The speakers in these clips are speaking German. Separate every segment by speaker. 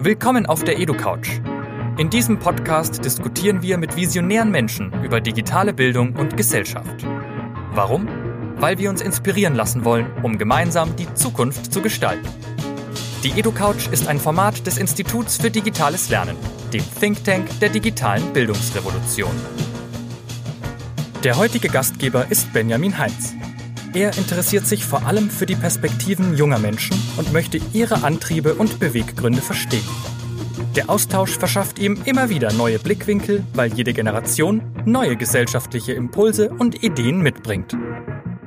Speaker 1: Willkommen auf der EduCouch. In diesem Podcast diskutieren wir mit visionären Menschen über digitale Bildung und Gesellschaft. Warum? Weil wir uns inspirieren lassen wollen, um gemeinsam die Zukunft zu gestalten. Die EduCouch ist ein Format des Instituts für digitales Lernen, dem Think Tank der digitalen Bildungsrevolution. Der heutige Gastgeber ist Benjamin Heinz. Er interessiert sich vor allem für die Perspektiven junger Menschen und möchte ihre Antriebe und Beweggründe verstehen. Der Austausch verschafft ihm immer wieder neue Blickwinkel, weil jede Generation neue gesellschaftliche Impulse und Ideen mitbringt.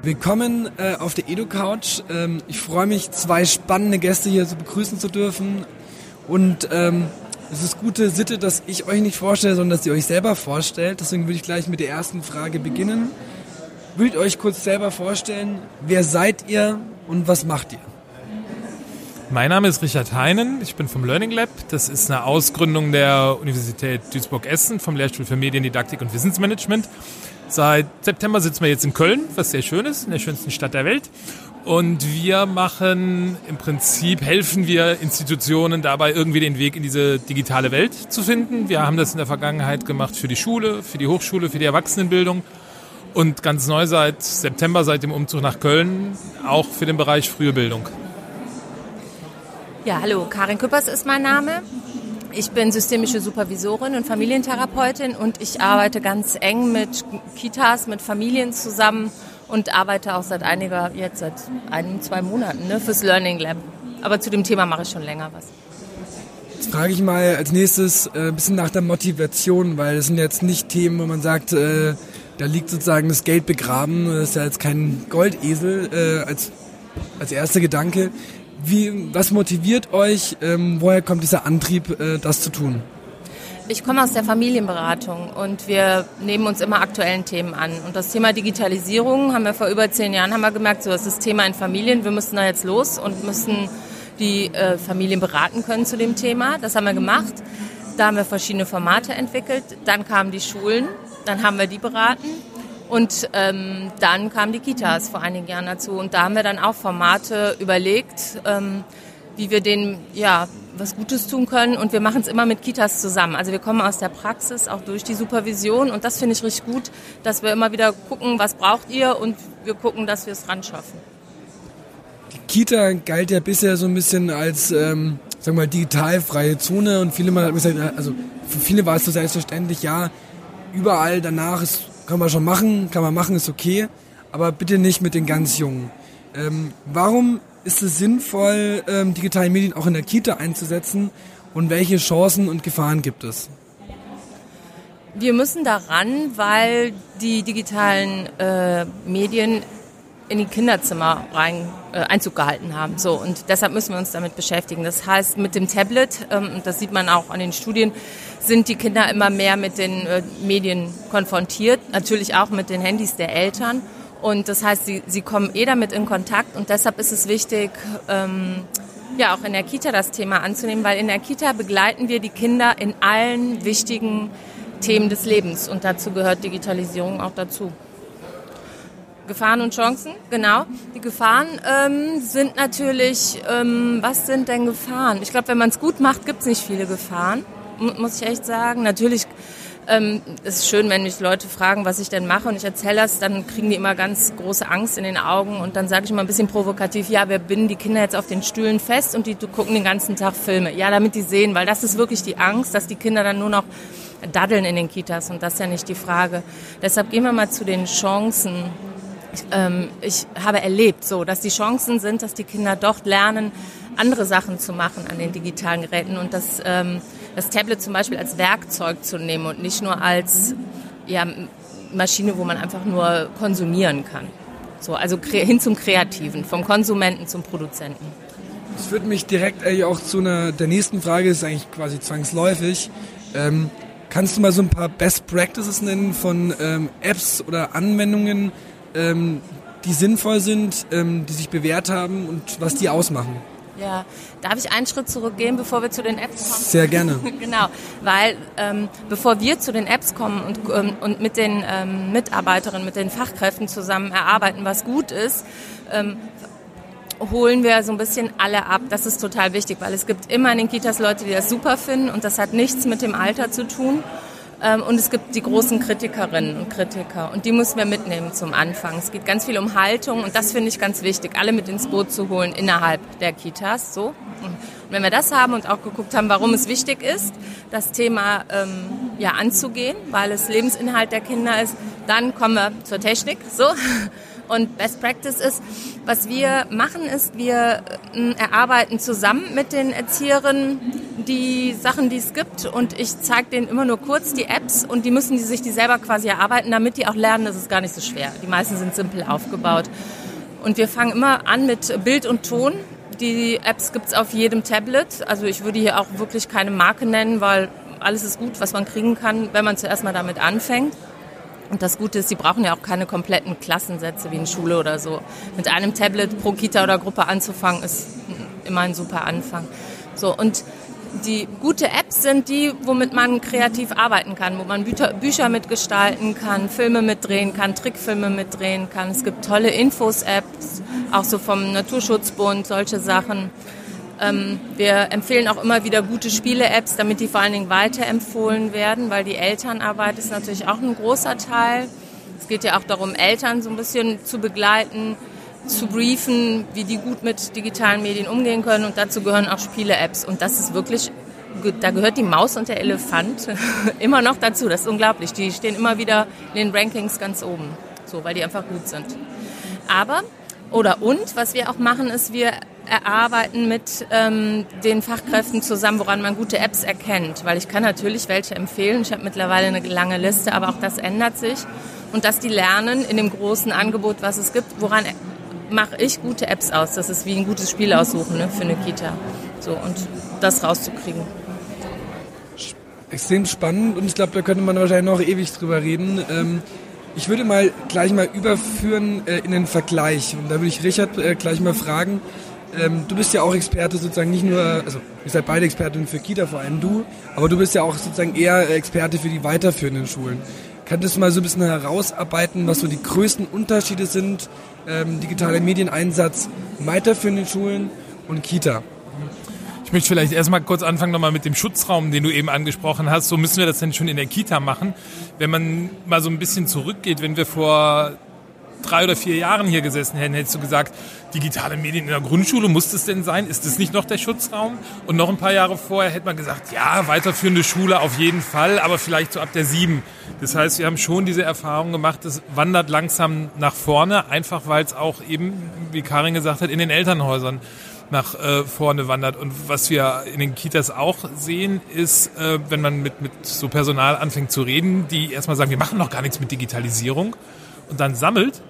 Speaker 2: Willkommen äh, auf der EduCouch. Ähm, ich freue mich, zwei spannende Gäste hier so begrüßen zu dürfen. Und ähm, es ist gute Sitte, dass ich euch nicht vorstelle, sondern dass ihr euch selber vorstellt. Deswegen würde ich gleich mit der ersten Frage beginnen. Würdet euch kurz selber vorstellen, wer seid ihr und was macht ihr?
Speaker 3: Mein Name ist Richard Heinen, ich bin vom Learning Lab. Das ist eine Ausgründung der Universität Duisburg-Essen vom Lehrstuhl für Mediendidaktik und Wissensmanagement. Seit September sitzen wir jetzt in Köln, was sehr schön ist, in der schönsten Stadt der Welt. Und wir machen im Prinzip, helfen wir Institutionen dabei, irgendwie den Weg in diese digitale Welt zu finden. Wir haben das in der Vergangenheit gemacht für die Schule, für die Hochschule, für die Erwachsenenbildung und ganz neu seit September, seit dem Umzug nach Köln, auch für den Bereich frühe Bildung.
Speaker 4: Ja, hallo, Karin Küppers ist mein Name. Ich bin systemische Supervisorin und Familientherapeutin und ich arbeite ganz eng mit Kitas, mit Familien zusammen und arbeite auch seit einiger, jetzt seit einem, zwei Monaten ne, fürs Learning Lab. Aber zu dem Thema mache ich schon länger was.
Speaker 2: Jetzt frage ich mal als nächstes äh, ein bisschen nach der Motivation, weil das sind jetzt nicht Themen, wo man sagt, äh, da liegt sozusagen das Geld begraben. Das ist ja jetzt kein Goldesel äh, als, als erster Gedanke. Wie, was motiviert euch? Ähm, woher kommt dieser Antrieb, äh, das zu tun?
Speaker 4: Ich komme aus der Familienberatung und wir nehmen uns immer aktuellen Themen an. Und das Thema Digitalisierung haben wir vor über zehn Jahren haben wir gemerkt, so das ist das Thema in Familien. Wir müssen da jetzt los und müssen die äh, Familien beraten können zu dem Thema. Das haben wir gemacht. Da haben wir verschiedene Formate entwickelt. Dann kamen die Schulen dann haben wir die beraten und ähm, dann kamen die Kitas vor einigen Jahren dazu. Und da haben wir dann auch Formate überlegt, ähm, wie wir denen ja, was Gutes tun können. Und wir machen es immer mit Kitas zusammen. Also wir kommen aus der Praxis, auch durch die Supervision. Und das finde ich richtig gut, dass wir immer wieder gucken, was braucht ihr und wir gucken, dass wir es ran schaffen.
Speaker 2: Die Kita galt ja bisher so ein bisschen als, ähm, sagen wir mal, digitalfreie Zone. Und viele mal also für viele war es so selbstverständlich, ja, überall danach ist, kann man schon machen, kann man machen, ist okay, aber bitte nicht mit den ganz Jungen. Ähm, warum ist es sinnvoll, ähm, digitale Medien auch in der Kita einzusetzen und welche Chancen und Gefahren gibt es?
Speaker 4: Wir müssen daran, weil die digitalen äh, Medien in die Kinderzimmer rein Einzug gehalten haben. So und deshalb müssen wir uns damit beschäftigen. Das heißt, mit dem Tablet, ähm, das sieht man auch an den Studien, sind die Kinder immer mehr mit den äh, Medien konfrontiert, natürlich auch mit den Handys der Eltern. Und das heißt, sie, sie kommen eh damit in Kontakt und deshalb ist es wichtig, ähm, ja auch in der Kita das Thema anzunehmen, weil in der Kita begleiten wir die Kinder in allen wichtigen Themen des Lebens und dazu gehört Digitalisierung auch dazu. Gefahren und Chancen, genau. Die Gefahren ähm, sind natürlich, ähm, was sind denn Gefahren? Ich glaube, wenn man es gut macht, gibt es nicht viele Gefahren, muss ich echt sagen. Natürlich ähm, ist es schön, wenn mich Leute fragen, was ich denn mache und ich erzähle das, dann kriegen die immer ganz große Angst in den Augen und dann sage ich mal ein bisschen provokativ, ja, wir binden die Kinder jetzt auf den Stühlen fest und die gucken den ganzen Tag Filme. Ja, damit die sehen, weil das ist wirklich die Angst, dass die Kinder dann nur noch daddeln in den Kitas und das ist ja nicht die Frage. Deshalb gehen wir mal zu den Chancen ähm, ich habe erlebt, so, dass die Chancen sind, dass die Kinder dort lernen, andere Sachen zu machen an den digitalen Geräten und das, ähm, das Tablet zum Beispiel als Werkzeug zu nehmen und nicht nur als ja, Maschine, wo man einfach nur konsumieren kann. So, also hin zum Kreativen, vom Konsumenten zum Produzenten.
Speaker 2: Das führt mich direkt eigentlich auch zu einer der nächsten Frage, ist eigentlich quasi zwangsläufig. Ähm, kannst du mal so ein paar Best Practices nennen von ähm, Apps oder Anwendungen, ähm, die sinnvoll sind, ähm, die sich bewährt haben und was die ausmachen.
Speaker 4: Ja, darf ich einen Schritt zurückgehen, bevor wir zu den Apps kommen?
Speaker 2: Sehr gerne.
Speaker 4: genau, weil ähm, bevor wir zu den Apps kommen und, ähm, und mit den ähm, Mitarbeiterinnen, mit den Fachkräften zusammen erarbeiten, was gut ist, ähm, holen wir so ein bisschen alle ab. Das ist total wichtig, weil es gibt immer in den Kitas Leute, die das super finden und das hat nichts mit dem Alter zu tun. Ähm, und es gibt die großen Kritikerinnen und Kritiker und die müssen wir mitnehmen zum Anfang. Es geht ganz viel um Haltung und das finde ich ganz wichtig, alle mit ins Boot zu holen innerhalb der Kitas. So. Und wenn wir das haben und auch geguckt haben, warum es wichtig ist, das Thema ähm, ja, anzugehen, weil es Lebensinhalt der Kinder ist, dann kommen wir zur Technik. So. Und Best Practice ist, was wir machen, ist, wir äh, erarbeiten zusammen mit den Erzieherinnen die Sachen, die es gibt. Und ich zeige denen immer nur kurz die Apps und die müssen die sich die selber quasi erarbeiten, damit die auch lernen, das ist gar nicht so schwer. Die meisten sind simpel aufgebaut. Und wir fangen immer an mit Bild und Ton. Die Apps gibt es auf jedem Tablet. Also ich würde hier auch wirklich keine Marke nennen, weil alles ist gut, was man kriegen kann, wenn man zuerst mal damit anfängt. Und das Gute ist, sie brauchen ja auch keine kompletten Klassensätze wie in Schule oder so. Mit einem Tablet pro Kita oder Gruppe anzufangen, ist immer ein super Anfang. So, und die gute Apps sind die, womit man kreativ arbeiten kann, wo man Bücher, Bücher mitgestalten kann, Filme mitdrehen kann, Trickfilme mitdrehen kann. Es gibt tolle Infos-Apps, auch so vom Naturschutzbund, solche Sachen. Ähm, wir empfehlen auch immer wieder gute Spiele-Apps, damit die vor allen Dingen weiterempfohlen werden, weil die Elternarbeit ist natürlich auch ein großer Teil. Es geht ja auch darum, Eltern so ein bisschen zu begleiten, zu briefen, wie die gut mit digitalen Medien umgehen können. Und dazu gehören auch Spiele-Apps. Und das ist wirklich, da gehört die Maus und der Elefant immer noch dazu. Das ist unglaublich. Die stehen immer wieder in den Rankings ganz oben. So, weil die einfach gut sind. Aber, oder und, was wir auch machen, ist, wir erarbeiten mit ähm, den Fachkräften zusammen, woran man gute Apps erkennt. Weil ich kann natürlich welche empfehlen. Ich habe mittlerweile eine lange Liste, aber auch das ändert sich. Und dass die lernen in dem großen Angebot, was es gibt, woran mache ich gute Apps aus. Das ist wie ein gutes Spiel aussuchen ne, für eine Kita. So, und das rauszukriegen.
Speaker 2: Extrem spannend und ich glaube, da könnte man wahrscheinlich noch ewig drüber reden. Ähm, ich würde mal gleich mal überführen äh, in den Vergleich. Und da würde ich Richard äh, gleich mal fragen, ähm, du bist ja auch Experte sozusagen nicht nur, also ihr seid beide Expertinnen für Kita, vor allem du, aber du bist ja auch sozusagen eher Experte für die weiterführenden Schulen. Könntest du mal so ein bisschen herausarbeiten, was so die größten Unterschiede sind, ähm, digitaler Medieneinsatz weiterführenden Schulen und Kita?
Speaker 3: Ich möchte vielleicht erstmal kurz anfangen nochmal mit dem Schutzraum, den du eben angesprochen hast. So müssen wir das denn schon in der Kita machen. Wenn man mal so ein bisschen zurückgeht, wenn wir vor drei oder vier Jahren hier gesessen hätten, hättest du gesagt, digitale Medien in der Grundschule, muss das denn sein? Ist das nicht noch der Schutzraum? Und noch ein paar Jahre vorher hätte man gesagt, ja, weiterführende Schule auf jeden Fall, aber vielleicht so ab der sieben. Das heißt, wir haben schon diese Erfahrung gemacht, das wandert langsam nach vorne, einfach weil es auch eben, wie Karin gesagt hat, in den Elternhäusern nach äh, vorne wandert. Und was wir in den Kitas auch sehen, ist, äh, wenn man mit, mit so Personal anfängt zu reden, die erstmal sagen, wir machen noch gar nichts mit Digitalisierung und dann sammelt,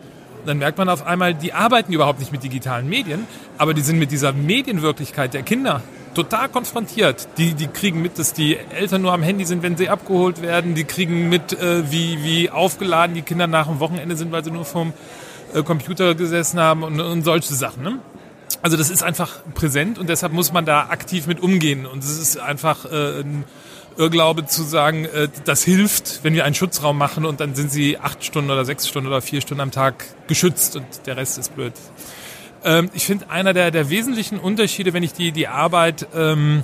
Speaker 3: dann merkt man auf einmal, die arbeiten überhaupt nicht mit digitalen Medien, aber die sind mit dieser Medienwirklichkeit der Kinder total konfrontiert. Die, die kriegen mit, dass die Eltern nur am Handy sind, wenn sie abgeholt werden. Die kriegen mit, äh, wie, wie aufgeladen die Kinder nach dem Wochenende sind, weil sie nur vom äh, Computer gesessen haben und, und solche Sachen. Ne? Also das ist einfach präsent und deshalb muss man da aktiv mit umgehen. Und es ist einfach äh, ein Irrglaube zu sagen, äh, das hilft, wenn wir einen Schutzraum machen und dann sind sie acht Stunden oder sechs Stunden oder vier Stunden am Tag geschützt und der Rest ist blöd. Ähm, ich finde, einer der, der wesentlichen Unterschiede, wenn ich die, die Arbeit ähm,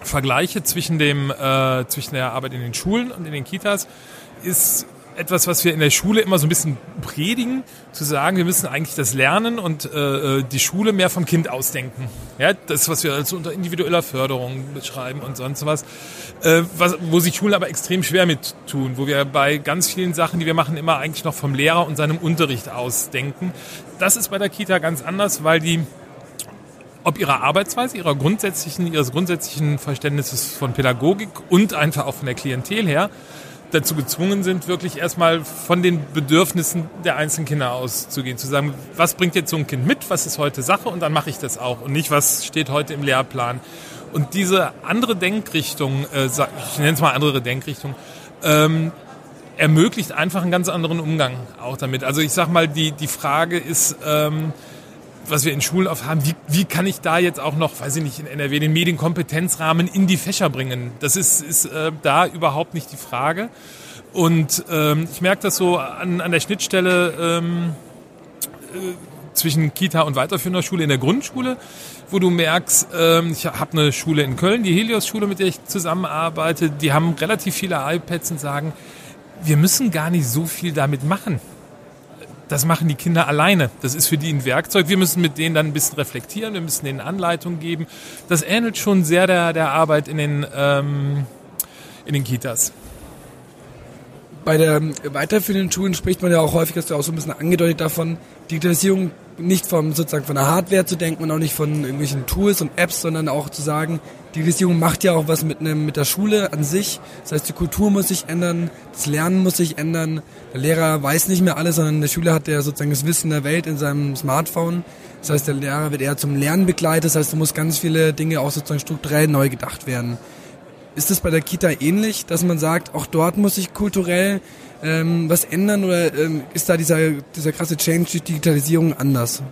Speaker 3: vergleiche zwischen, dem, äh, zwischen der Arbeit in den Schulen und in den Kitas, ist etwas, was wir in der Schule immer so ein bisschen predigen, zu sagen, wir müssen eigentlich das Lernen und äh, äh, die Schule mehr vom Kind ausdenken. Ja, das, was wir also unter individueller Förderung beschreiben und sonst was, äh, was, wo sich Schulen aber extrem schwer mit tun, wo wir bei ganz vielen Sachen, die wir machen, immer eigentlich noch vom Lehrer und seinem Unterricht ausdenken. Das ist bei der Kita ganz anders, weil die ob ihrer Arbeitsweise, ihrer grundsätzlichen, ihres grundsätzlichen Verständnisses von Pädagogik und einfach auch von der Klientel her dazu gezwungen sind, wirklich erstmal von den Bedürfnissen der einzelnen Kinder auszugehen, zu sagen, was bringt jetzt so ein Kind mit, was ist heute Sache und dann mache ich das auch und nicht, was steht heute im Lehrplan. Und diese andere Denkrichtung, äh, ich nenne es mal andere Denkrichtung, ähm, ermöglicht einfach einen ganz anderen Umgang auch damit. Also ich sag mal, die, die Frage ist, ähm, was wir in Schulen oft haben, wie, wie kann ich da jetzt auch noch, weiß ich nicht, in NRW den Medienkompetenzrahmen in die Fächer bringen? Das ist, ist äh, da überhaupt nicht die Frage. Und ähm, ich merke das so an, an der Schnittstelle ähm, äh, zwischen Kita und weiterführender Schule in der Grundschule, wo du merkst, ähm, ich habe eine Schule in Köln, die Helios-Schule, mit der ich zusammenarbeite, die haben relativ viele iPads und sagen, wir müssen gar nicht so viel damit machen. Das machen die Kinder alleine. Das ist für die ein Werkzeug. Wir müssen mit denen dann ein bisschen reflektieren, wir müssen denen Anleitungen geben. Das ähnelt schon sehr der, der Arbeit in den, ähm, in den Kitas
Speaker 2: bei der weiterführenden Schulen spricht man ja auch häufig, hast du auch so ein bisschen angedeutet davon, Digitalisierung nicht vom sozusagen von der Hardware zu denken und auch nicht von irgendwelchen Tools und Apps, sondern auch zu sagen, Digitalisierung macht ja auch was mit einem mit der Schule an sich. Das heißt, die Kultur muss sich ändern, das Lernen muss sich ändern. Der Lehrer weiß nicht mehr alles, sondern der Schüler hat ja sozusagen das Wissen der Welt in seinem Smartphone. Das heißt, der Lehrer wird eher zum Lernen begleitet. Das heißt, da muss ganz viele Dinge auch sozusagen strukturell neu gedacht werden. Ist es bei der Kita ähnlich, dass man sagt, auch dort muss sich kulturell ähm, was ändern oder ähm, ist da dieser, dieser krasse Change durch Digitalisierung anders?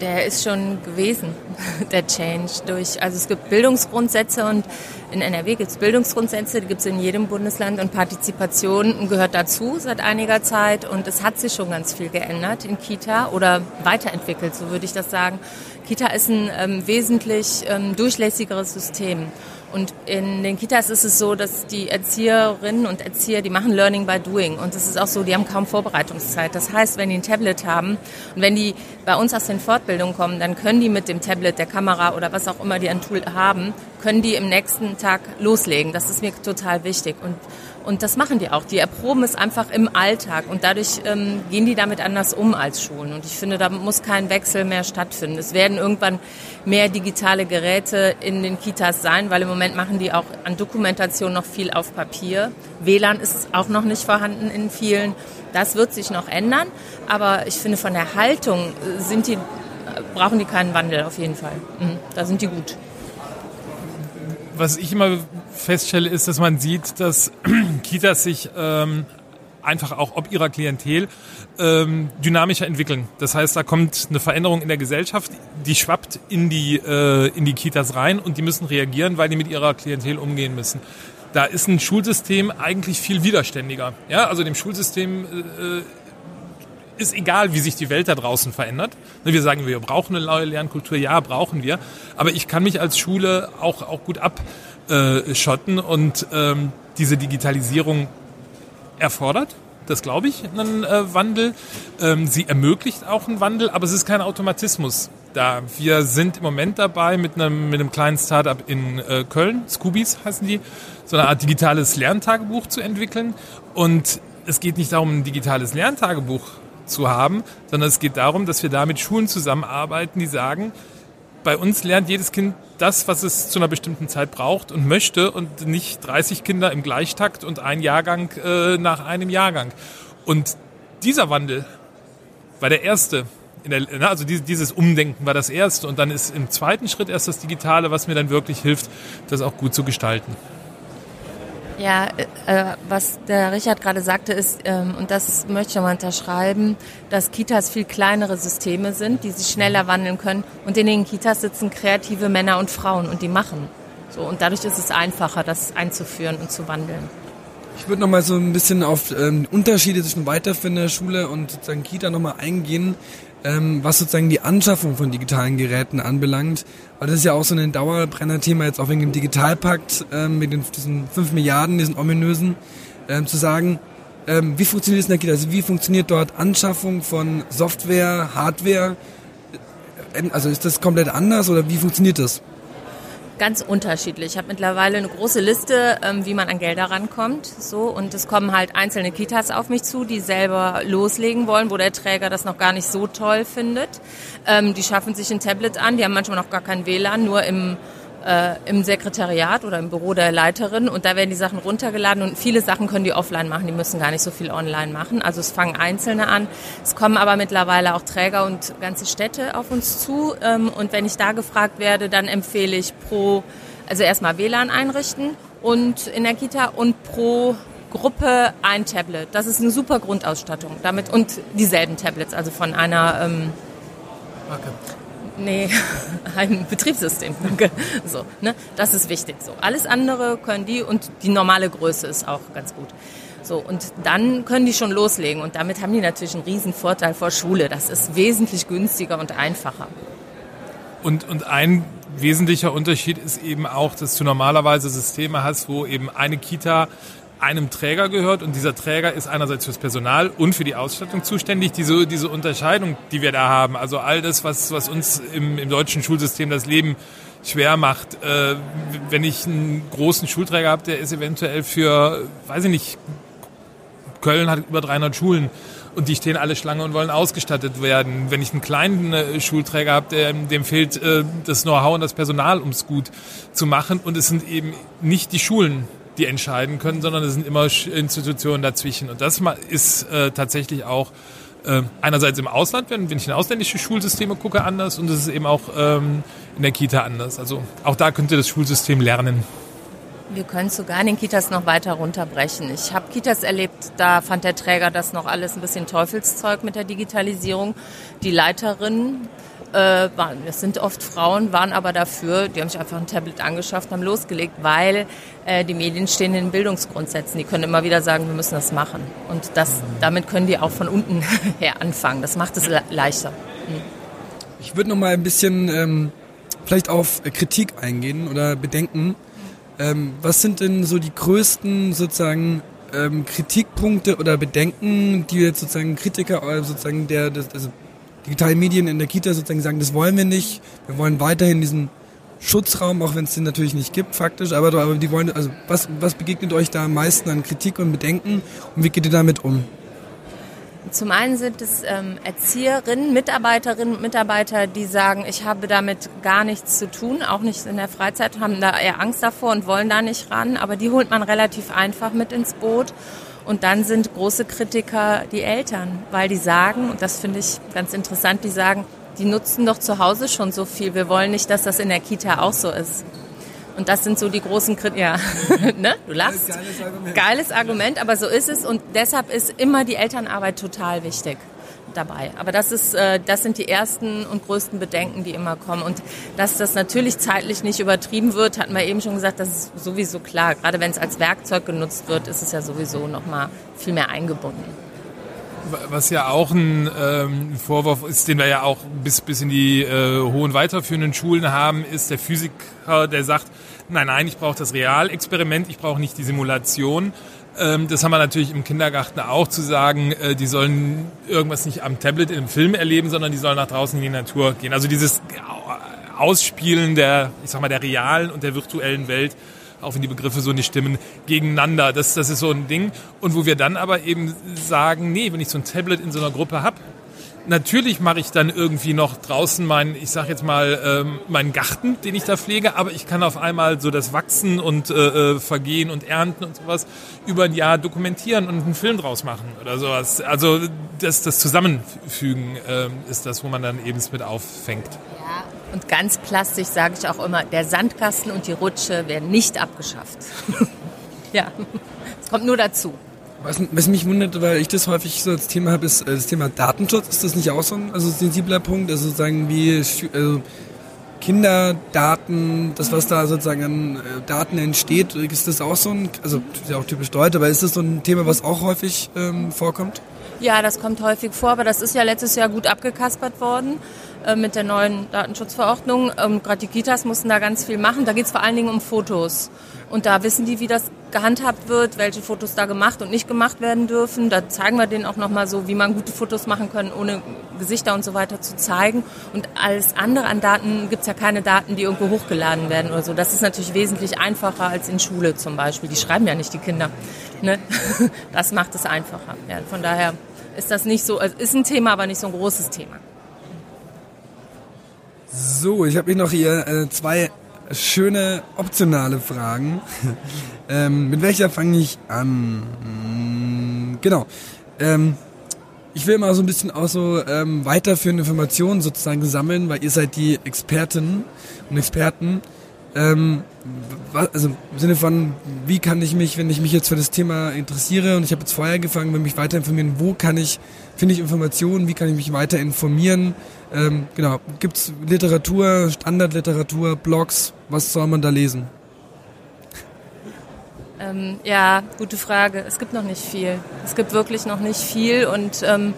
Speaker 4: Der ist schon gewesen, der Change durch, also es gibt Bildungsgrundsätze und in NRW gibt es Bildungsgrundsätze, die gibt es in jedem Bundesland und Partizipation gehört dazu seit einiger Zeit und es hat sich schon ganz viel geändert in Kita oder weiterentwickelt, so würde ich das sagen. Kita ist ein ähm, wesentlich ähm, durchlässigeres System und in den Kitas ist es so, dass die Erzieherinnen und Erzieher, die machen Learning by Doing. Und es ist auch so, die haben kaum Vorbereitungszeit. Das heißt, wenn die ein Tablet haben und wenn die bei uns aus den Fortbildungen kommen, dann können die mit dem Tablet, der Kamera oder was auch immer die an Tool haben, können die im nächsten Tag loslegen. Das ist mir total wichtig. Und und das machen die auch. Die erproben es einfach im Alltag und dadurch ähm, gehen die damit anders um als Schulen. Und ich finde, da muss kein Wechsel mehr stattfinden. Es werden irgendwann mehr digitale Geräte in den Kitas sein, weil im Moment machen die auch an Dokumentation noch viel auf Papier. WLAN ist auch noch nicht vorhanden in vielen. Das wird sich noch ändern. Aber ich finde, von der Haltung sind die, brauchen die keinen Wandel auf jeden Fall. Mhm, da sind die gut
Speaker 3: was ich immer feststelle, ist, dass man sieht, dass Kitas sich ähm, einfach auch ob ihrer Klientel ähm, dynamischer entwickeln. Das heißt, da kommt eine Veränderung in der Gesellschaft, die schwappt in die, äh, in die Kitas rein und die müssen reagieren, weil die mit ihrer Klientel umgehen müssen. Da ist ein Schulsystem eigentlich viel widerständiger. Ja, also dem Schulsystem äh, ist egal, wie sich die Welt da draußen verändert. Ne, wir sagen, wir brauchen eine neue Lernkultur, ja, brauchen wir. Aber ich kann mich als Schule auch, auch gut abschotten und ähm, diese Digitalisierung erfordert. Das glaube ich, einen äh, Wandel. Ähm, sie ermöglicht auch einen Wandel, aber es ist kein Automatismus da. Wir sind im Moment dabei mit einem, mit einem kleinen Startup in äh, Köln, Scoobies heißen die, so eine Art digitales Lerntagebuch zu entwickeln. Und es geht nicht darum, ein digitales Lerntagebuch zu haben, sondern es geht darum, dass wir da mit Schulen zusammenarbeiten, die sagen, bei uns lernt jedes Kind das, was es zu einer bestimmten Zeit braucht und möchte und nicht 30 Kinder im Gleichtakt und ein Jahrgang äh, nach einem Jahrgang. Und dieser Wandel war der erste. Der, also dieses Umdenken war das erste und dann ist im zweiten Schritt erst das Digitale, was mir dann wirklich hilft, das auch gut zu gestalten.
Speaker 4: Ja, äh, was der Richard gerade sagte, ist, ähm, und das möchte ich nochmal unterschreiben, dass Kitas viel kleinere Systeme sind, die sich schneller wandeln können. Und in den Kitas sitzen kreative Männer und Frauen und die machen. So, und dadurch ist es einfacher, das einzuführen und zu wandeln.
Speaker 2: Ich würde nochmal so ein bisschen auf ähm, Unterschiede zwischen weiterführender Schule und sozusagen Kita nochmal eingehen ähm, was sozusagen die Anschaffung von digitalen Geräten anbelangt. Weil das ist ja auch so ein Dauerbrenner-Thema jetzt auch wegen dem Digitalpakt ähm, mit den, diesen 5 Milliarden, diesen ominösen, ähm, zu sagen, ähm, wie funktioniert das in? Also wie funktioniert dort Anschaffung von Software, Hardware? Äh, also ist das komplett anders oder wie funktioniert das?
Speaker 4: Ganz unterschiedlich. Ich habe mittlerweile eine große Liste, ähm, wie man an Gelder rankommt. So und es kommen halt einzelne Kitas auf mich zu, die selber loslegen wollen, wo der Träger das noch gar nicht so toll findet. Ähm, die schaffen sich ein Tablet an. Die haben manchmal noch gar kein WLAN, nur im äh, im Sekretariat oder im Büro der Leiterin und da werden die Sachen runtergeladen und viele Sachen können die offline machen, die müssen gar nicht so viel online machen. Also es fangen Einzelne an. Es kommen aber mittlerweile auch Träger und ganze Städte auf uns zu ähm, und wenn ich da gefragt werde, dann empfehle ich pro, also erstmal WLAN einrichten und in der Kita und pro Gruppe ein Tablet. Das ist eine super Grundausstattung. Damit und dieselben Tablets, also von einer ähm, Marke. Nee, ein Betriebssystem. so, ne? Das ist wichtig. So. Alles andere können die und die normale Größe ist auch ganz gut. So, und dann können die schon loslegen. Und damit haben die natürlich einen riesen Vorteil vor Schule. Das ist wesentlich günstiger und einfacher.
Speaker 3: Und, und ein wesentlicher Unterschied ist eben auch, dass du normalerweise Systeme hast, wo eben eine Kita einem Träger gehört und dieser Träger ist einerseits fürs Personal und für die Ausstattung zuständig. Diese, diese Unterscheidung, die wir da haben, also all das, was, was uns im, im deutschen Schulsystem das Leben schwer macht. Äh, wenn ich einen großen Schulträger habe, der ist eventuell für, weiß ich nicht, Köln hat über 300 Schulen und die stehen alle Schlange und wollen ausgestattet werden. Wenn ich einen kleinen äh, Schulträger habe, der, dem fehlt äh, das Know-how und das Personal, um es gut zu machen. Und es sind eben nicht die Schulen, die entscheiden können, sondern es sind immer Institutionen dazwischen. Und das ist äh, tatsächlich auch äh, einerseits im Ausland, wenn, wenn ich in ausländische Schulsysteme gucke, anders und es ist eben auch ähm, in der Kita anders. Also auch da könnte das Schulsystem lernen.
Speaker 4: Wir können es sogar in den Kitas noch weiter runterbrechen. Ich habe Kitas erlebt, da fand der Träger das noch alles ein bisschen Teufelszeug mit der Digitalisierung. Die Leiterin, äh, waren, das sind oft Frauen, waren aber dafür, die haben sich einfach ein Tablet angeschafft, haben losgelegt, weil äh, die Medien stehen in den Bildungsgrundsätzen. Die können immer wieder sagen, wir müssen das machen. Und das, damit können die auch von unten her anfangen. Das macht es le leichter. Mhm.
Speaker 2: Ich würde noch mal ein bisschen ähm, vielleicht auf Kritik eingehen oder Bedenken ähm, was sind denn so die größten sozusagen ähm, Kritikpunkte oder Bedenken, die jetzt sozusagen Kritiker oder sozusagen der, also digitalen Medien in der Kita sozusagen sagen, das wollen wir nicht. Wir wollen weiterhin diesen Schutzraum, auch wenn es den natürlich nicht gibt, faktisch, aber, aber die wollen, also was, was begegnet euch da am meisten an Kritik und Bedenken und wie geht ihr damit um?
Speaker 4: Zum einen sind es ähm, Erzieherinnen, Mitarbeiterinnen und Mitarbeiter, die sagen, ich habe damit gar nichts zu tun, auch nicht in der Freizeit, haben da eher Angst davor und wollen da nicht ran. Aber die holt man relativ einfach mit ins Boot. Und dann sind große Kritiker die Eltern, weil die sagen, und das finde ich ganz interessant, die sagen, die nutzen doch zu Hause schon so viel. Wir wollen nicht, dass das in der Kita auch so ist. Und das sind so die großen Kritiken. Ja, ne? du lachst. Geiles Argument. Geiles Argument, aber so ist es. Und deshalb ist immer die Elternarbeit total wichtig dabei. Aber das ist, äh, das sind die ersten und größten Bedenken, die immer kommen. Und dass das natürlich zeitlich nicht übertrieben wird, hatten wir eben schon gesagt, das ist sowieso klar. Gerade wenn es als Werkzeug genutzt wird, ist es ja sowieso noch mal viel mehr eingebunden.
Speaker 3: Was ja auch ein ähm, Vorwurf ist, den wir ja auch bis, bis in die äh, hohen weiterführenden Schulen haben, ist der Physiker, der sagt, nein, nein, ich brauche das Realexperiment, ich brauche nicht die Simulation. Ähm, das haben wir natürlich im Kindergarten auch zu sagen, äh, die sollen irgendwas nicht am Tablet im Film erleben, sondern die sollen nach draußen in die Natur gehen. Also dieses Ausspielen der, ich sag mal, der realen und der virtuellen Welt, auch wenn die Begriffe so nicht stimmen, gegeneinander. Das, das ist so ein Ding. Und wo wir dann aber eben sagen, nee, wenn ich so ein Tablet in so einer Gruppe habe, natürlich mache ich dann irgendwie noch draußen meinen, ich sag jetzt mal, ähm, meinen Garten, den ich da pflege, aber ich kann auf einmal so das Wachsen und äh, äh, Vergehen und Ernten und sowas über ein Jahr dokumentieren und einen Film draus machen oder sowas. Also das, das Zusammenfügen äh, ist das, wo man dann eben es mit auffängt.
Speaker 4: Ja, und ganz plastisch sage ich auch immer, der Sandkasten und die Rutsche werden nicht abgeschafft. ja, es kommt nur dazu.
Speaker 2: Was, was, mich wundert, weil ich das häufig so als Thema habe, ist äh, das Thema Datenschutz. Ist das nicht auch so ein also sensibler Punkt? Also sozusagen wie also Kinderdaten, das was da sozusagen an äh, Daten entsteht, ist das auch so ein, also ist ja auch typisch deutsch, aber ist das so ein Thema, was auch häufig ähm, vorkommt?
Speaker 4: Ja, das kommt häufig vor, aber das ist ja letztes Jahr gut abgekaspert worden äh, mit der neuen Datenschutzverordnung. Ähm, Gerade die Kitas mussten da ganz viel machen. Da geht es vor allen Dingen um Fotos. Und da wissen die, wie das gehandhabt wird, welche Fotos da gemacht und nicht gemacht werden dürfen. Da zeigen wir denen auch nochmal so, wie man gute Fotos machen kann, ohne Gesichter und so weiter zu zeigen. Und alles andere an Daten gibt es ja keine Daten, die irgendwo hochgeladen werden oder so. Das ist natürlich wesentlich einfacher als in Schule zum Beispiel. Die schreiben ja nicht die Kinder. Ne? Das macht es einfacher. Ja, von daher ist das nicht so, also ist ein Thema, aber nicht so ein großes Thema.
Speaker 2: So, ich habe hier noch hier äh, zwei schöne optionale Fragen. ähm, mit welcher fange ich an? Hm, genau. Ähm, ich will mal so ein bisschen auch so ähm, weiterführende Informationen sozusagen sammeln, weil ihr seid die Experten und Experten. Ähm, also im Sinne von, wie kann ich mich, wenn ich mich jetzt für das Thema interessiere und ich habe jetzt vorher angefangen, will mich weiter informieren, wo kann ich, finde ich Informationen, wie kann ich mich weiter informieren? Ähm, genau, gibt's Literatur, Standardliteratur, Blogs, was soll man da lesen?
Speaker 4: Ähm, ja, gute Frage. Es gibt noch nicht viel. Es gibt wirklich noch nicht viel und ähm,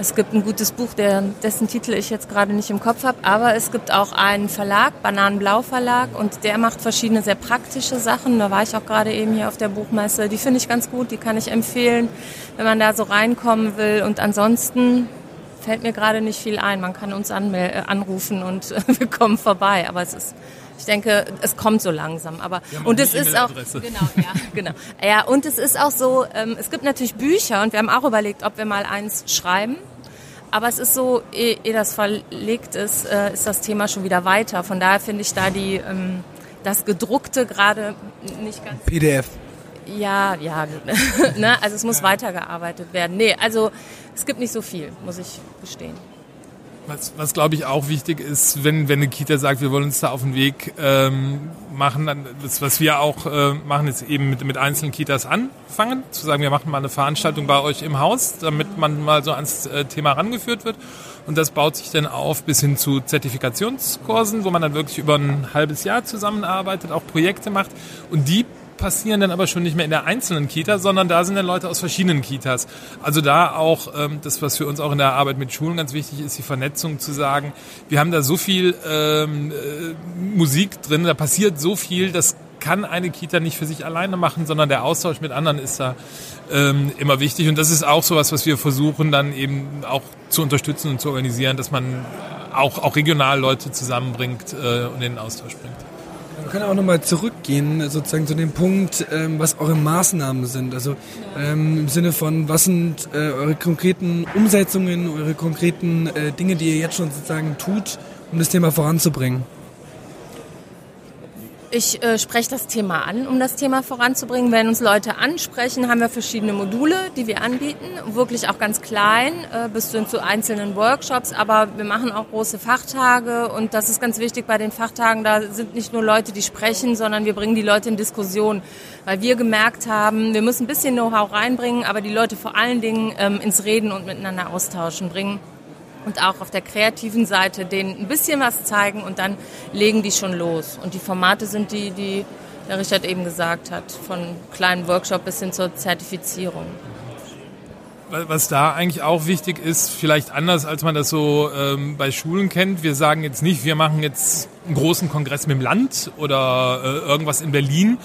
Speaker 4: es gibt ein gutes Buch, der, dessen Titel ich jetzt gerade nicht im Kopf habe, aber es gibt auch einen Verlag, Bananenblau Verlag, und der macht verschiedene sehr praktische Sachen. Da war ich auch gerade eben hier auf der Buchmesse. Die finde ich ganz gut, die kann ich empfehlen, wenn man da so reinkommen will. Und ansonsten fällt mir gerade nicht viel ein. Man kann uns äh, anrufen und wir kommen vorbei. Aber es ist, ich denke, es kommt so langsam. Aber und es ist auch genau, ja, genau. Ja, und es ist auch so. Ähm, es gibt natürlich Bücher und wir haben auch überlegt, ob wir mal eins schreiben. Aber es ist so, ehe, ehe das verlegt ist, äh, ist das Thema schon wieder weiter. Von daher finde ich da die ähm, das gedruckte gerade nicht ganz.
Speaker 2: PDF.
Speaker 4: Ja, ja, ne? also es muss weitergearbeitet werden. Nee, also es gibt nicht so viel, muss ich gestehen.
Speaker 3: Was, was glaube ich auch wichtig ist, wenn, wenn eine Kita sagt, wir wollen uns da auf den Weg ähm, machen, dann das, was wir auch äh, machen, ist eben mit, mit einzelnen Kitas anfangen, zu sagen, wir machen mal eine Veranstaltung bei euch im Haus, damit man mal so ans äh, Thema rangeführt wird. Und das baut sich dann auf bis hin zu Zertifikationskursen, wo man dann wirklich über ein halbes Jahr zusammenarbeitet, auch Projekte macht. Und die passieren dann aber schon nicht mehr in der einzelnen Kita, sondern da sind dann Leute aus verschiedenen Kitas. Also da auch ähm, das, was für uns auch in der Arbeit mit Schulen ganz wichtig ist, die Vernetzung zu sagen, wir haben da so viel ähm, äh, Musik drin, da passiert so viel, das kann eine Kita nicht für sich alleine machen, sondern der Austausch mit anderen ist da ähm, immer wichtig. Und das ist auch sowas, was wir versuchen dann eben auch zu unterstützen und zu organisieren, dass man auch, auch regional Leute zusammenbringt äh, und in den Austausch bringt.
Speaker 2: Wir können auch nochmal zurückgehen, sozusagen zu dem Punkt, ähm, was eure Maßnahmen sind. Also ähm, im Sinne von, was sind äh, eure konkreten Umsetzungen, eure konkreten äh, Dinge, die ihr jetzt schon sozusagen tut, um das Thema voranzubringen?
Speaker 4: Ich äh, spreche das Thema an, um das Thema voranzubringen. Wenn uns Leute ansprechen, haben wir verschiedene Module, die wir anbieten. Wirklich auch ganz klein, äh, bis hin zu einzelnen Workshops. Aber wir machen auch große Fachtage. Und das ist ganz wichtig bei den Fachtagen. Da sind nicht nur Leute, die sprechen, sondern wir bringen die Leute in Diskussion. Weil wir gemerkt haben, wir müssen ein bisschen Know-how reinbringen, aber die Leute vor allen Dingen ähm, ins Reden und miteinander austauschen bringen und auch auf der kreativen Seite denen ein bisschen was zeigen und dann legen die schon los. Und die Formate sind die, die der Richard eben gesagt hat, von kleinen Workshop bis hin zur Zertifizierung.
Speaker 3: Was da eigentlich auch wichtig ist, vielleicht anders als man das so ähm, bei Schulen kennt. Wir sagen jetzt nicht, wir machen jetzt einen großen Kongress mit dem Land oder äh, irgendwas in Berlin,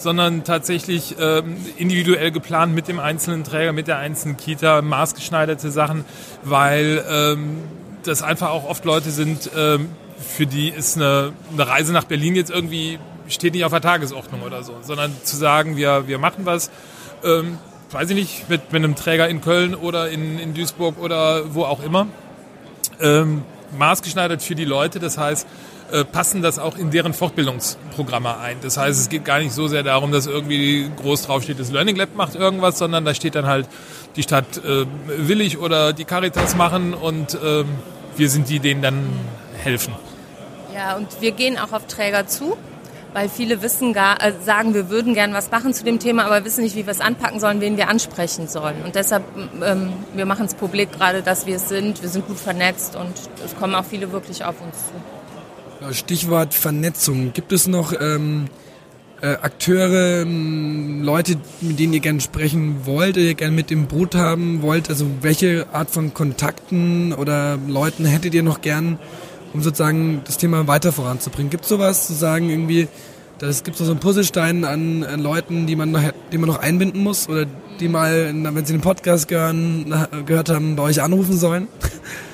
Speaker 3: sondern tatsächlich ähm, individuell geplant mit dem einzelnen Träger, mit der einzelnen Kita, maßgeschneiderte Sachen, weil ähm, das einfach auch oft Leute sind, ähm, für die ist eine, eine Reise nach Berlin jetzt irgendwie steht nicht auf der Tagesordnung oder so, sondern zu sagen, wir, wir machen was, ähm, weiß ich nicht, mit, mit einem Träger in Köln oder in, in Duisburg oder wo auch immer, ähm, maßgeschneidert für die Leute. Das heißt, äh, passen das auch in deren Fortbildungsprogramme ein. Das heißt, es geht gar nicht so sehr darum, dass irgendwie groß draufsteht, das Learning Lab macht irgendwas, sondern da steht dann halt, die Stadt äh, Willig oder die Caritas machen und äh, wir sind die, denen dann helfen.
Speaker 4: Ja, und wir gehen auch auf Träger zu, weil viele wissen gar, äh, sagen, wir würden gern was machen zu dem Thema, aber wissen nicht, wie wir es anpacken sollen, wen wir ansprechen sollen. Und deshalb, ähm, wir machen es publik gerade, dass wir es sind. Wir sind gut vernetzt und es kommen auch viele wirklich auf uns zu.
Speaker 2: Stichwort Vernetzung. Gibt es noch ähm, äh, Akteure, ähm, Leute, mit denen ihr gerne sprechen wollt, ihr gerne mit im Boot haben wollt? Also welche Art von Kontakten oder Leuten hättet ihr noch gern, um sozusagen das Thema weiter voranzubringen? Gibt es sowas zu sagen irgendwie, das gibt so einen Puzzlestein an, an, Leuten, die man, noch, die man noch einbinden muss oder die mal, wenn sie den Podcast gehören, gehört haben, bei euch anrufen sollen?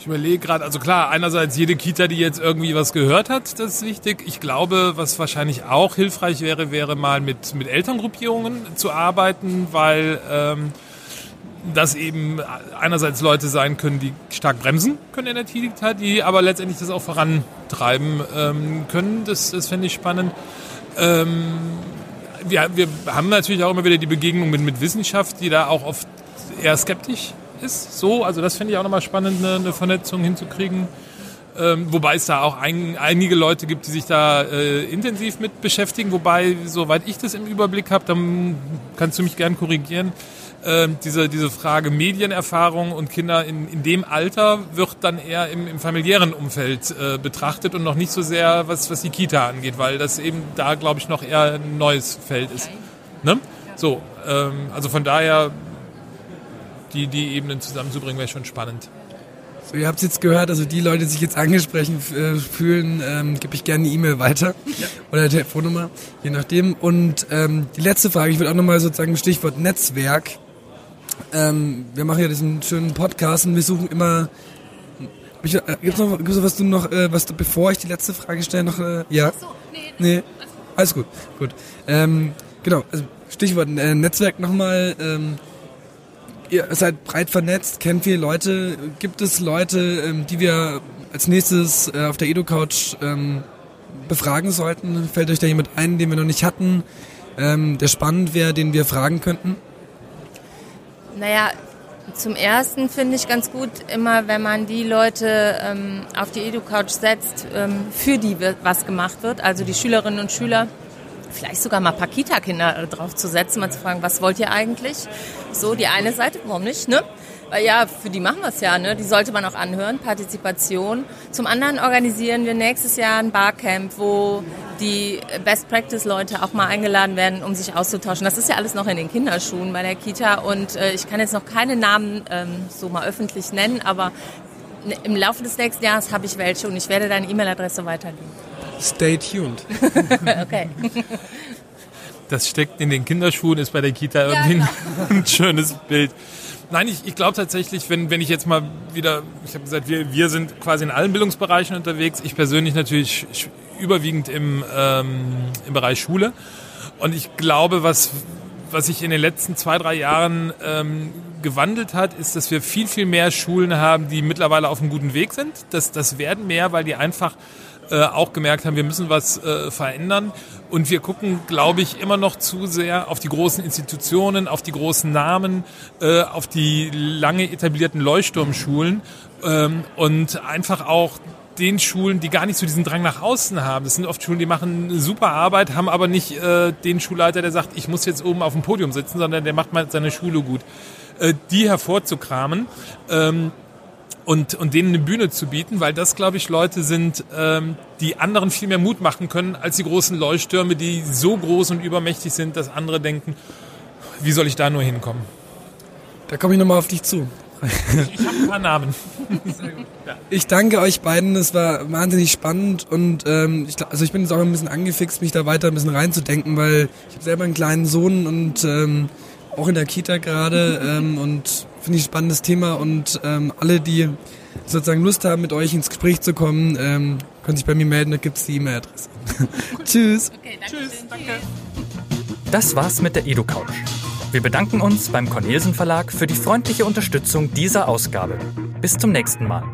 Speaker 3: Ich überlege gerade, also klar, einerseits jede Kita, die jetzt irgendwie was gehört hat, das ist wichtig. Ich glaube, was wahrscheinlich auch hilfreich wäre, wäre mal mit, mit Elterngruppierungen zu arbeiten, weil ähm, das eben einerseits Leute sein können, die stark bremsen können in der Kita, die aber letztendlich das auch vorantreiben ähm, können. Das, das fände ich spannend. Ähm, wir, wir haben natürlich auch immer wieder die Begegnung mit, mit Wissenschaft, die da auch oft eher skeptisch ist. So, also das finde ich auch nochmal spannend, eine, eine Vernetzung hinzukriegen. Ähm, wobei es da auch ein, einige Leute gibt, die sich da äh, intensiv mit beschäftigen. Wobei, soweit ich das im Überblick habe, dann kannst du mich gern korrigieren. ähm, diese, diese Frage Medienerfahrung und Kinder in, in dem Alter wird dann eher im, im familiären Umfeld äh, betrachtet und noch nicht so sehr, was, was die Kita angeht, weil das eben da, glaube ich, noch eher ein neues Feld ist. Ne? So, ähm, also von daher die, die Ebenen zusammenzubringen, wäre schon spannend.
Speaker 2: So, ihr habt es jetzt gehört, also die Leute, die sich jetzt angesprochen äh, fühlen, ähm, gebe ich gerne eine E-Mail weiter ja. oder eine Telefonnummer, je nachdem. Und ähm, die letzte Frage, ich würde auch nochmal sozusagen Stichwort Netzwerk ähm, wir machen ja diesen schönen Podcast und wir suchen immer. Ich, äh, gibt's noch, gibt's noch was du noch, äh, was du, bevor ich die letzte Frage stelle, noch, äh, ja? Ach so, nee. nee. Alles gut, gut. Ähm, genau, also Stichwort äh, Netzwerk nochmal. Ähm, ihr seid breit vernetzt, kennt viele Leute. Gibt es Leute, ähm, die wir als nächstes äh, auf der Edu-Couch ähm, befragen sollten? Fällt euch da jemand ein, den wir noch nicht hatten, ähm, der spannend wäre, den wir fragen könnten?
Speaker 4: Naja, zum Ersten finde ich ganz gut, immer wenn man die Leute auf die Edu-Couch setzt, für die was gemacht wird, also die Schülerinnen und Schüler, vielleicht sogar mal ein paar Kita-Kinder drauf zu setzen, mal zu fragen, was wollt ihr eigentlich? So, die eine Seite, warum nicht, ne? Weil ja, für die machen wir es ja, ne? Die sollte man auch anhören, Partizipation. Zum anderen organisieren wir nächstes Jahr ein Barcamp, wo die Best Practice Leute auch mal eingeladen werden, um sich auszutauschen. Das ist ja alles noch in den Kinderschuhen bei der Kita und äh, ich kann jetzt noch keine Namen ähm, so mal öffentlich nennen, aber im Laufe des nächsten Jahres habe ich welche und ich werde deine E-Mail-Adresse weitergeben.
Speaker 2: Stay tuned.
Speaker 4: okay.
Speaker 3: Das steckt in den Kinderschuhen, ist bei der Kita irgendwie ja, genau. ein schönes Bild. Nein, ich, ich glaube tatsächlich, wenn, wenn ich jetzt mal wieder, ich habe gesagt, wir, wir sind quasi in allen Bildungsbereichen unterwegs. Ich persönlich natürlich überwiegend im, ähm, im Bereich Schule. Und ich glaube, was, was sich in den letzten zwei, drei Jahren ähm, gewandelt hat, ist, dass wir viel, viel mehr Schulen haben, die mittlerweile auf einem guten Weg sind. Das, das werden mehr, weil die einfach äh, auch gemerkt haben, wir müssen was äh, verändern. Und wir gucken, glaube ich, immer noch zu sehr auf die großen Institutionen, auf die großen Namen, äh, auf die lange etablierten Leuchtturmschulen ähm, und einfach auch den Schulen, die gar nicht so diesen Drang nach außen haben. Das sind oft Schulen, die machen super Arbeit, haben aber nicht äh, den Schulleiter, der sagt, ich muss jetzt oben auf dem Podium sitzen, sondern der macht mal seine Schule gut. Äh, die hervorzukramen. Ähm, und, und denen eine Bühne zu bieten, weil das, glaube ich, Leute sind, ähm, die anderen viel mehr Mut machen können als die großen Leuchttürme, die so groß und übermächtig sind, dass andere denken, wie soll ich da nur hinkommen?
Speaker 2: Da komme ich nochmal auf dich zu.
Speaker 3: Ich, ich habe ein paar Namen.
Speaker 2: Ich danke euch beiden, es war wahnsinnig spannend und ähm, ich, also ich bin jetzt auch ein bisschen angefixt, mich da weiter ein bisschen reinzudenken, weil ich habe selber einen kleinen Sohn und ähm, auch in der Kita gerade ähm, und finde ich ein spannendes Thema und ähm, alle, die sozusagen Lust haben, mit euch ins Gespräch zu kommen, ähm, können sich bei mir melden, da gibt es die E-Mail-Adresse. Tschüss. Okay, danke Tschüss, danke.
Speaker 1: Das war's mit der EduCouch. Wir bedanken uns beim Cornelsen Verlag für die freundliche Unterstützung dieser Ausgabe. Bis zum nächsten Mal.